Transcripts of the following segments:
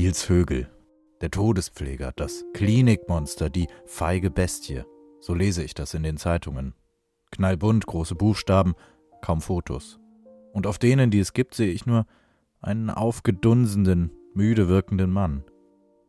Nils Högel, der Todespfleger, das Klinikmonster, die feige Bestie. So lese ich das in den Zeitungen. Knallbunt, große Buchstaben, kaum Fotos. Und auf denen, die es gibt, sehe ich nur einen aufgedunsenen, müde wirkenden Mann.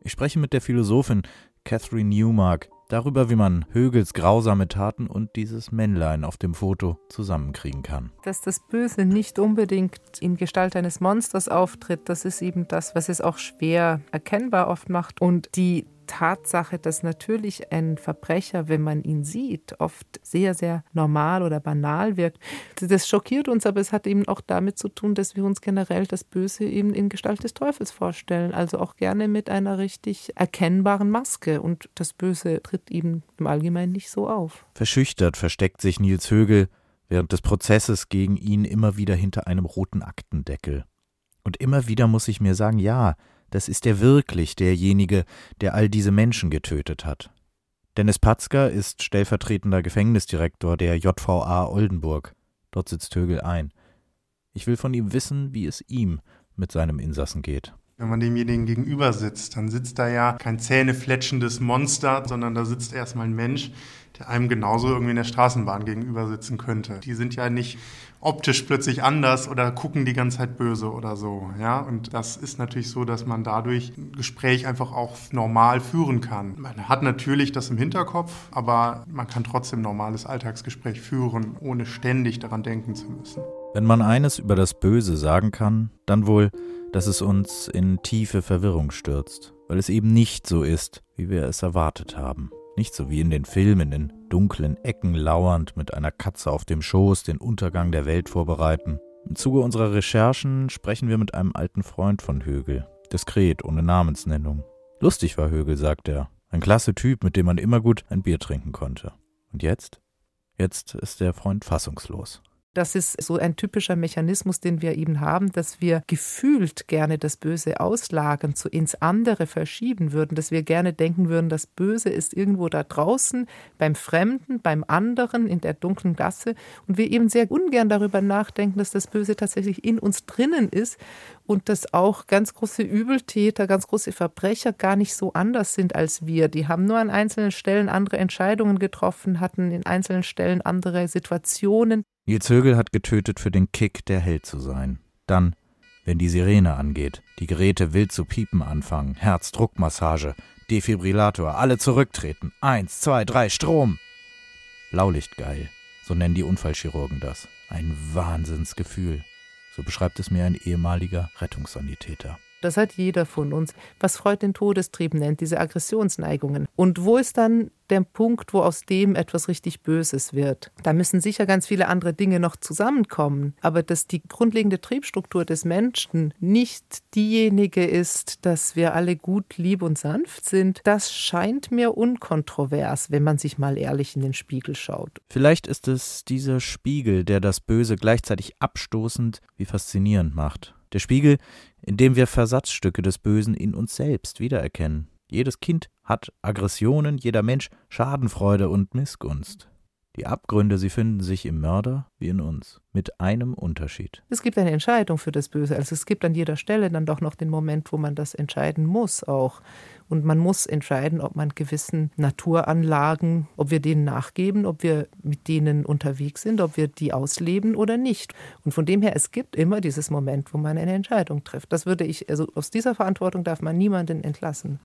Ich spreche mit der Philosophin Catherine Newmark darüber, wie man Högels grausame Taten und dieses Männlein auf dem Foto zusammenkriegen kann. Dass das Böse nicht unbedingt in Gestalt eines Monsters auftritt, das ist eben das, was es auch schwer erkennbar oft macht. Und die Tatsache, dass natürlich ein Verbrecher, wenn man ihn sieht, oft sehr, sehr normal oder banal wirkt. Das schockiert uns, aber es hat eben auch damit zu tun, dass wir uns generell das Böse eben in Gestalt des Teufels vorstellen. Also auch gerne mit einer richtig erkennbaren Maske. Und das Böse tritt eben im Allgemeinen nicht so auf. Verschüchtert versteckt sich Nils Högel während des Prozesses gegen ihn immer wieder hinter einem roten Aktendeckel. Und immer wieder muss ich mir sagen, ja, das ist er wirklich derjenige, der all diese Menschen getötet hat. Dennis Patzker ist stellvertretender Gefängnisdirektor der JVA Oldenburg. Dort sitzt Högel ein. Ich will von ihm wissen, wie es ihm mit seinem Insassen geht. Wenn man demjenigen gegenüber sitzt, dann sitzt da ja kein zähnefletschendes Monster, sondern da sitzt erstmal ein Mensch, einem genauso irgendwie in der Straßenbahn gegenüber sitzen könnte. Die sind ja nicht optisch plötzlich anders oder gucken die ganze Zeit böse oder so. Ja, und das ist natürlich so, dass man dadurch ein Gespräch einfach auch normal führen kann. Man hat natürlich das im Hinterkopf, aber man kann trotzdem normales Alltagsgespräch führen, ohne ständig daran denken zu müssen. Wenn man eines über das Böse sagen kann, dann wohl, dass es uns in tiefe Verwirrung stürzt, weil es eben nicht so ist, wie wir es erwartet haben. Nicht so wie in den Filmen, in dunklen Ecken lauernd mit einer Katze auf dem Schoß den Untergang der Welt vorbereiten. Im Zuge unserer Recherchen sprechen wir mit einem alten Freund von Högel, diskret, ohne Namensnennung. Lustig war Högel, sagt er. Ein klasse Typ, mit dem man immer gut ein Bier trinken konnte. Und jetzt? Jetzt ist der Freund fassungslos. Das ist so ein typischer Mechanismus, den wir eben haben, dass wir gefühlt gerne das Böse auslagern, zu ins andere verschieben würden, dass wir gerne denken würden, das Böse ist irgendwo da draußen, beim Fremden, beim anderen, in der dunklen Gasse und wir eben sehr ungern darüber nachdenken, dass das Böse tatsächlich in uns drinnen ist und dass auch ganz große Übeltäter, ganz große Verbrecher gar nicht so anders sind als wir. Die haben nur an einzelnen Stellen andere Entscheidungen getroffen, hatten in einzelnen Stellen andere Situationen. Nils Högel hat getötet für den Kick, der Held zu sein. Dann, wenn die Sirene angeht, die Geräte wild zu piepen anfangen, Herzdruckmassage, Defibrillator, alle zurücktreten. Eins, zwei, drei, Strom! Blaulichtgeil, so nennen die Unfallchirurgen das. Ein Wahnsinnsgefühl. So beschreibt es mir ein ehemaliger Rettungssanitäter. Das hat jeder von uns, was Freud den Todestrieb nennt, diese Aggressionsneigungen. Und wo ist dann der Punkt, wo aus dem etwas richtig Böses wird? Da müssen sicher ganz viele andere Dinge noch zusammenkommen. Aber dass die grundlegende Triebstruktur des Menschen nicht diejenige ist, dass wir alle gut, lieb und sanft sind, das scheint mir unkontrovers, wenn man sich mal ehrlich in den Spiegel schaut. Vielleicht ist es dieser Spiegel, der das Böse gleichzeitig abstoßend wie faszinierend macht. Der Spiegel, in dem wir Versatzstücke des Bösen in uns selbst wiedererkennen. Jedes Kind hat Aggressionen, jeder Mensch Schadenfreude und Missgunst. Die Abgründe, sie finden sich im Mörder wie in uns, mit einem Unterschied. Es gibt eine Entscheidung für das Böse. Also es gibt an jeder Stelle dann doch noch den Moment, wo man das entscheiden muss auch. Und man muss entscheiden, ob man gewissen Naturanlagen, ob wir denen nachgeben, ob wir mit denen unterwegs sind, ob wir die ausleben oder nicht. Und von dem her, es gibt immer dieses Moment, wo man eine Entscheidung trifft. Das würde ich, also aus dieser Verantwortung darf man niemanden entlassen.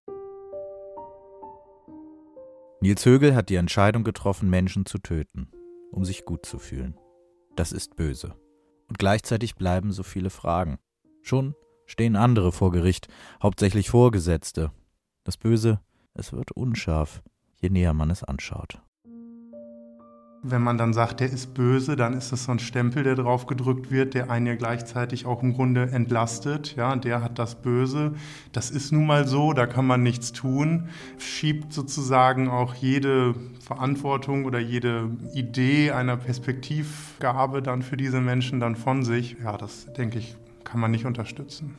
Nils Högel hat die Entscheidung getroffen, Menschen zu töten, um sich gut zu fühlen. Das ist böse. Und gleichzeitig bleiben so viele Fragen. Schon stehen andere vor Gericht, hauptsächlich Vorgesetzte. Das Böse, es wird unscharf, je näher man es anschaut. Wenn man dann sagt, der ist böse, dann ist das so ein Stempel, der drauf gedrückt wird, der einen ja gleichzeitig auch im Grunde entlastet. Ja, der hat das Böse. Das ist nun mal so, da kann man nichts tun. Schiebt sozusagen auch jede Verantwortung oder jede Idee einer Perspektivgabe dann für diese Menschen dann von sich. Ja, das denke ich, kann man nicht unterstützen.